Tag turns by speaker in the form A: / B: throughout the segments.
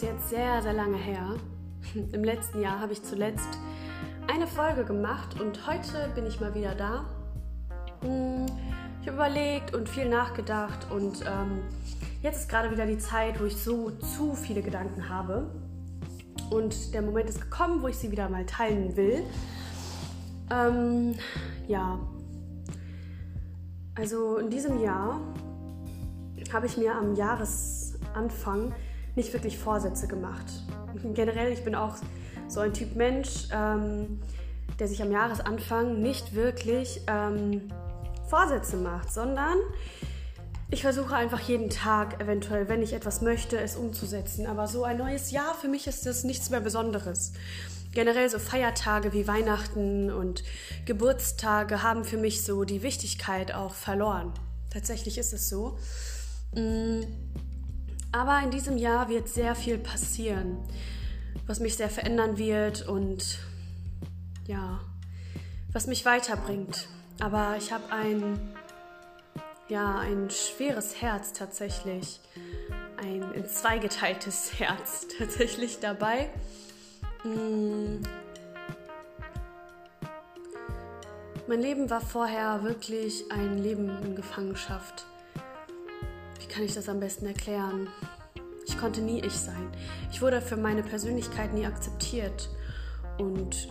A: ist jetzt sehr, sehr lange her. Im letzten Jahr habe ich zuletzt eine Folge gemacht und heute bin ich mal wieder da. Hm, ich habe überlegt und viel nachgedacht und ähm, jetzt ist gerade wieder die Zeit, wo ich so zu viele Gedanken habe. Und der Moment ist gekommen, wo ich sie wieder mal teilen will. Ähm, ja, also in diesem Jahr habe ich mir am Jahresanfang nicht wirklich Vorsätze gemacht. Generell, ich bin auch so ein Typ Mensch, ähm, der sich am Jahresanfang nicht wirklich ähm, Vorsätze macht, sondern ich versuche einfach jeden Tag, eventuell, wenn ich etwas möchte, es umzusetzen. Aber so ein neues Jahr, für mich ist das nichts mehr Besonderes. Generell so Feiertage wie Weihnachten und Geburtstage haben für mich so die Wichtigkeit auch verloren. Tatsächlich ist es so. Mm, aber in diesem Jahr wird sehr viel passieren, was mich sehr verändern wird und ja, was mich weiterbringt. Aber ich habe ein, ja, ein schweres Herz tatsächlich, ein in zwei geteiltes Herz tatsächlich dabei. Mm. Mein Leben war vorher wirklich ein Leben in Gefangenschaft kann ich das am besten erklären? Ich konnte nie ich sein. Ich wurde für meine Persönlichkeit nie akzeptiert. Und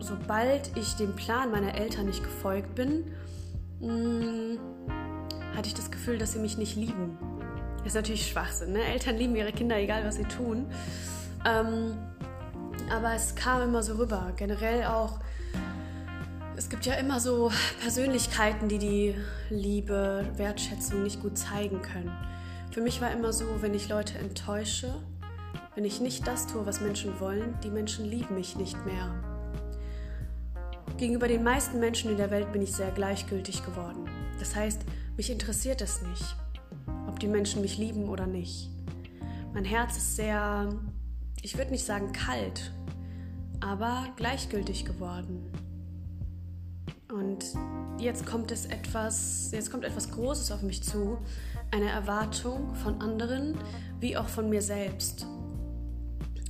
A: sobald ich dem Plan meiner Eltern nicht gefolgt bin, mm, hatte ich das Gefühl, dass sie mich nicht lieben. Das ist natürlich Schwachsinn. Ne? Eltern lieben ihre Kinder, egal was sie tun. Ähm, aber es kam immer so rüber. Generell auch es gibt ja immer so Persönlichkeiten, die die Liebe, Wertschätzung nicht gut zeigen können. Für mich war immer so, wenn ich Leute enttäusche, wenn ich nicht das tue, was Menschen wollen, die Menschen lieben mich nicht mehr. Gegenüber den meisten Menschen in der Welt bin ich sehr gleichgültig geworden. Das heißt, mich interessiert es nicht, ob die Menschen mich lieben oder nicht. Mein Herz ist sehr, ich würde nicht sagen kalt, aber gleichgültig geworden. Und jetzt kommt es etwas, jetzt kommt etwas Großes auf mich zu, eine Erwartung von anderen wie auch von mir selbst.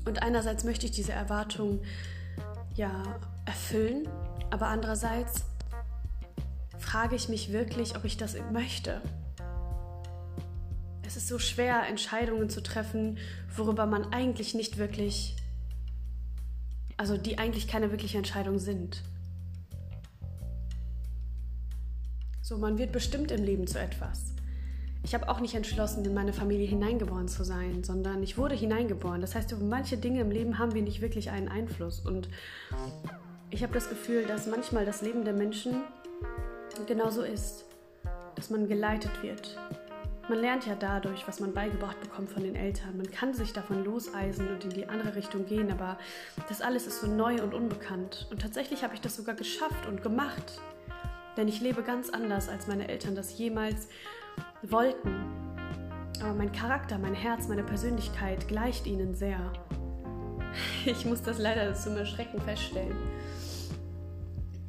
A: Und einerseits möchte ich diese Erwartung ja erfüllen, aber andererseits frage ich mich wirklich, ob ich das möchte. Es ist so schwer, Entscheidungen zu treffen, worüber man eigentlich nicht wirklich, also die eigentlich keine wirkliche Entscheidung sind. So, man wird bestimmt im Leben zu etwas. Ich habe auch nicht entschlossen, in meine Familie hineingeboren zu sein, sondern ich wurde hineingeboren. Das heißt, über manche Dinge im Leben haben wir nicht wirklich einen Einfluss. Und ich habe das Gefühl, dass manchmal das Leben der Menschen genauso ist, dass man geleitet wird. Man lernt ja dadurch, was man beigebracht bekommt von den Eltern. Man kann sich davon loseisen und in die andere Richtung gehen, aber das alles ist so neu und unbekannt. Und tatsächlich habe ich das sogar geschafft und gemacht. Denn ich lebe ganz anders, als meine Eltern das jemals wollten. Aber mein Charakter, mein Herz, meine Persönlichkeit gleicht ihnen sehr. Ich muss das leider zum Erschrecken feststellen.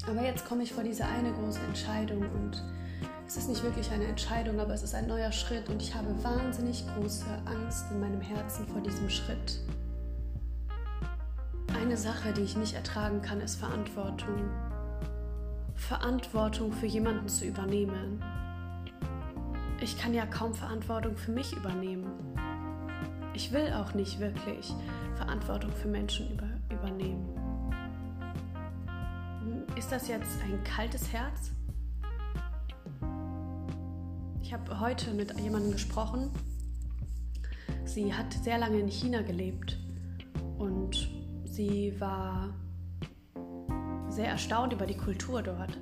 A: Aber jetzt komme ich vor diese eine große Entscheidung und es ist nicht wirklich eine Entscheidung, aber es ist ein neuer Schritt und ich habe wahnsinnig große Angst in meinem Herzen vor diesem Schritt. Eine Sache, die ich nicht ertragen kann, ist Verantwortung. Verantwortung für jemanden zu übernehmen. Ich kann ja kaum Verantwortung für mich übernehmen. Ich will auch nicht wirklich Verantwortung für Menschen über, übernehmen. Ist das jetzt ein kaltes Herz? Ich habe heute mit jemandem gesprochen. Sie hat sehr lange in China gelebt und sie war sehr erstaunt über die Kultur dort.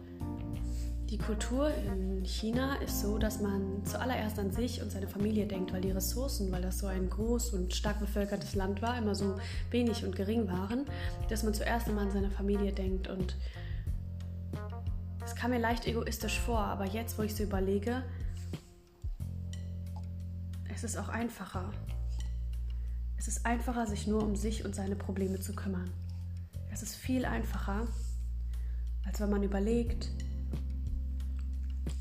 A: Die Kultur in China ist so, dass man zuallererst an sich und seine Familie denkt, weil die Ressourcen, weil das so ein groß und stark bevölkertes Land war, immer so wenig und gering waren, dass man zuerst einmal an seine Familie denkt. Und es kam mir leicht egoistisch vor, aber jetzt, wo ich so überlege, es ist auch einfacher. Es ist einfacher, sich nur um sich und seine Probleme zu kümmern. Es ist viel einfacher, als wenn man überlegt,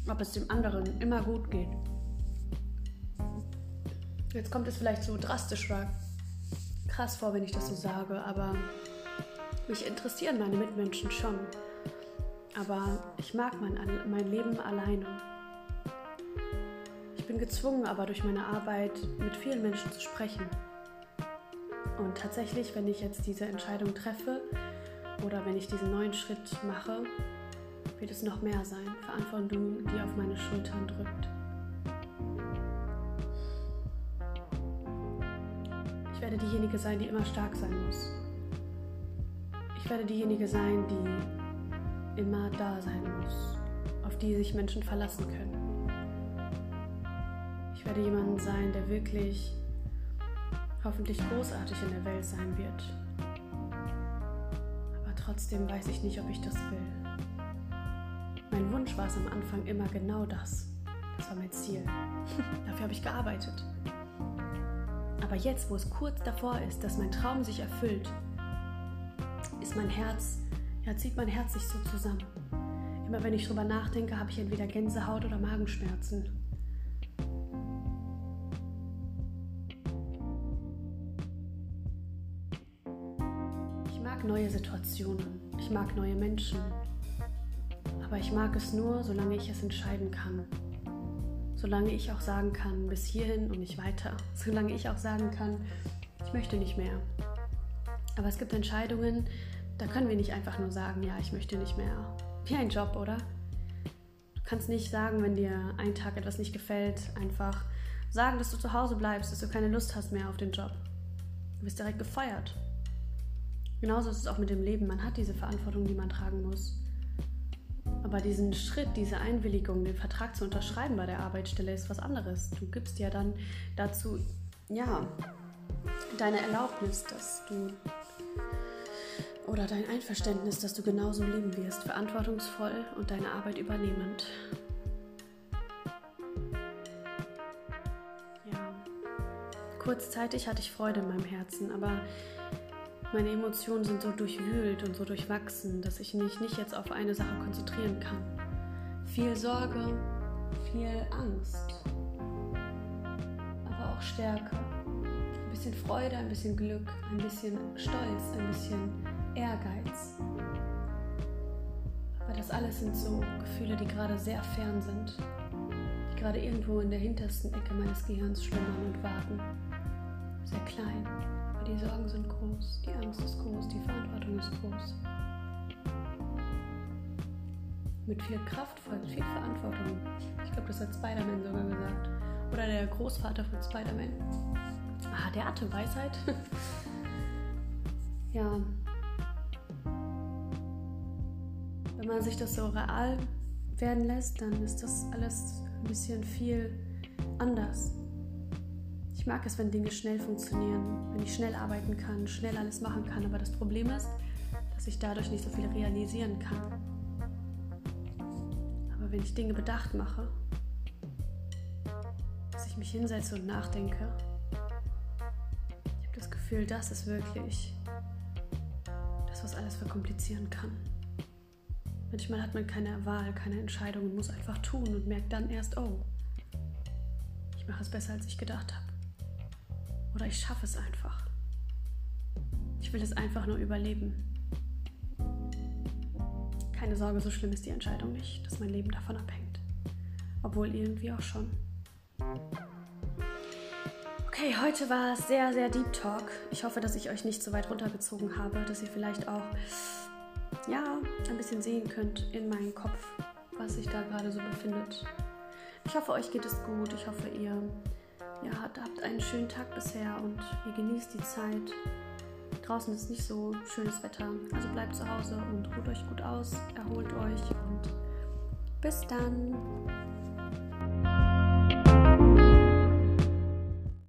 A: ob es dem anderen immer gut geht. Jetzt kommt es vielleicht so drastisch krass vor, wenn ich das so sage, aber mich interessieren meine Mitmenschen schon. Aber ich mag mein, mein Leben alleine. Ich bin gezwungen, aber durch meine Arbeit mit vielen Menschen zu sprechen. Und tatsächlich, wenn ich jetzt diese Entscheidung treffe oder wenn ich diesen neuen Schritt mache, wird es noch mehr sein. Verantwortung, die auf meine Schultern drückt. Ich werde diejenige sein, die immer stark sein muss. Ich werde diejenige sein, die immer da sein muss, auf die sich Menschen verlassen können. Ich werde jemand sein, der wirklich hoffentlich großartig in der Welt sein wird. Trotzdem weiß ich nicht, ob ich das will. Mein Wunsch war es am Anfang immer genau das. Das war mein Ziel. Dafür habe ich gearbeitet. Aber jetzt, wo es kurz davor ist, dass mein Traum sich erfüllt, ist mein Herz, ja, zieht mein Herz sich so zusammen. Immer wenn ich drüber nachdenke, habe ich entweder Gänsehaut oder Magenschmerzen. Neue Situationen. Ich mag neue Menschen. Aber ich mag es nur, solange ich es entscheiden kann solange ich auch sagen kann, bis hierhin und nicht weiter, solange ich auch sagen kann, ich möchte nicht mehr. Aber es gibt Entscheidungen, da können wir nicht einfach nur sagen, ja, ich möchte nicht mehr. Wie ein Job, oder? Du kannst nicht sagen, wenn dir ein Tag etwas nicht gefällt, einfach sagen, dass du zu Hause bleibst, dass du keine Lust hast mehr auf den Job. Du bist direkt gefeuert. Genauso ist es auch mit dem Leben. Man hat diese Verantwortung, die man tragen muss. Aber diesen Schritt, diese Einwilligung, den Vertrag zu unterschreiben bei der Arbeitsstelle ist was anderes. Du gibst ja dann dazu, ja, deine Erlaubnis, dass du oder dein Einverständnis, dass du genauso leben wirst, verantwortungsvoll und deine Arbeit übernehmend. Ja, kurzzeitig hatte ich Freude in meinem Herzen, aber meine Emotionen sind so durchwühlt und so durchwachsen, dass ich mich nicht jetzt auf eine Sache konzentrieren kann. Viel Sorge, viel Angst, aber auch Stärke. Ein bisschen Freude, ein bisschen Glück, ein bisschen Stolz, ein bisschen Ehrgeiz. Aber das alles sind so Gefühle, die gerade sehr fern sind, die gerade irgendwo in der hintersten Ecke meines Gehirns schlummern und warten. Sehr klein die Sorgen sind groß, die Angst ist groß, die Verantwortung ist groß. Mit viel Kraft folgt viel Verantwortung. Ich glaube, das hat Spider-Man sogar gesagt. Oder der Großvater von Spider-Man. Ah, der hatte Weisheit. ja. Wenn man sich das so real werden lässt, dann ist das alles ein bisschen viel anders. Ich mag es, wenn Dinge schnell funktionieren, wenn ich schnell arbeiten kann, schnell alles machen kann. Aber das Problem ist, dass ich dadurch nicht so viel realisieren kann. Aber wenn ich Dinge bedacht mache, dass ich mich hinsetze und nachdenke, ich habe das Gefühl, das ist wirklich das, was alles verkomplizieren kann. Manchmal hat man keine Wahl, keine Entscheidung und muss einfach tun und merkt dann erst, oh, ich mache es besser, als ich gedacht habe. Oder ich schaffe es einfach. Ich will es einfach nur überleben. Keine Sorge, so schlimm ist die Entscheidung nicht, dass mein Leben davon abhängt. Obwohl irgendwie auch schon. Okay, heute war es sehr, sehr Deep Talk. Ich hoffe, dass ich euch nicht so weit runtergezogen habe, dass ihr vielleicht auch ja, ein bisschen sehen könnt in meinem Kopf, was sich da gerade so befindet. Ich hoffe, euch geht es gut. Ich hoffe, ihr ja, habt einen schönen Tag bisher und ihr genießt die Zeit. Draußen ist nicht so schönes Wetter, also bleibt zu Hause und ruht euch gut aus, erholt euch und bis dann.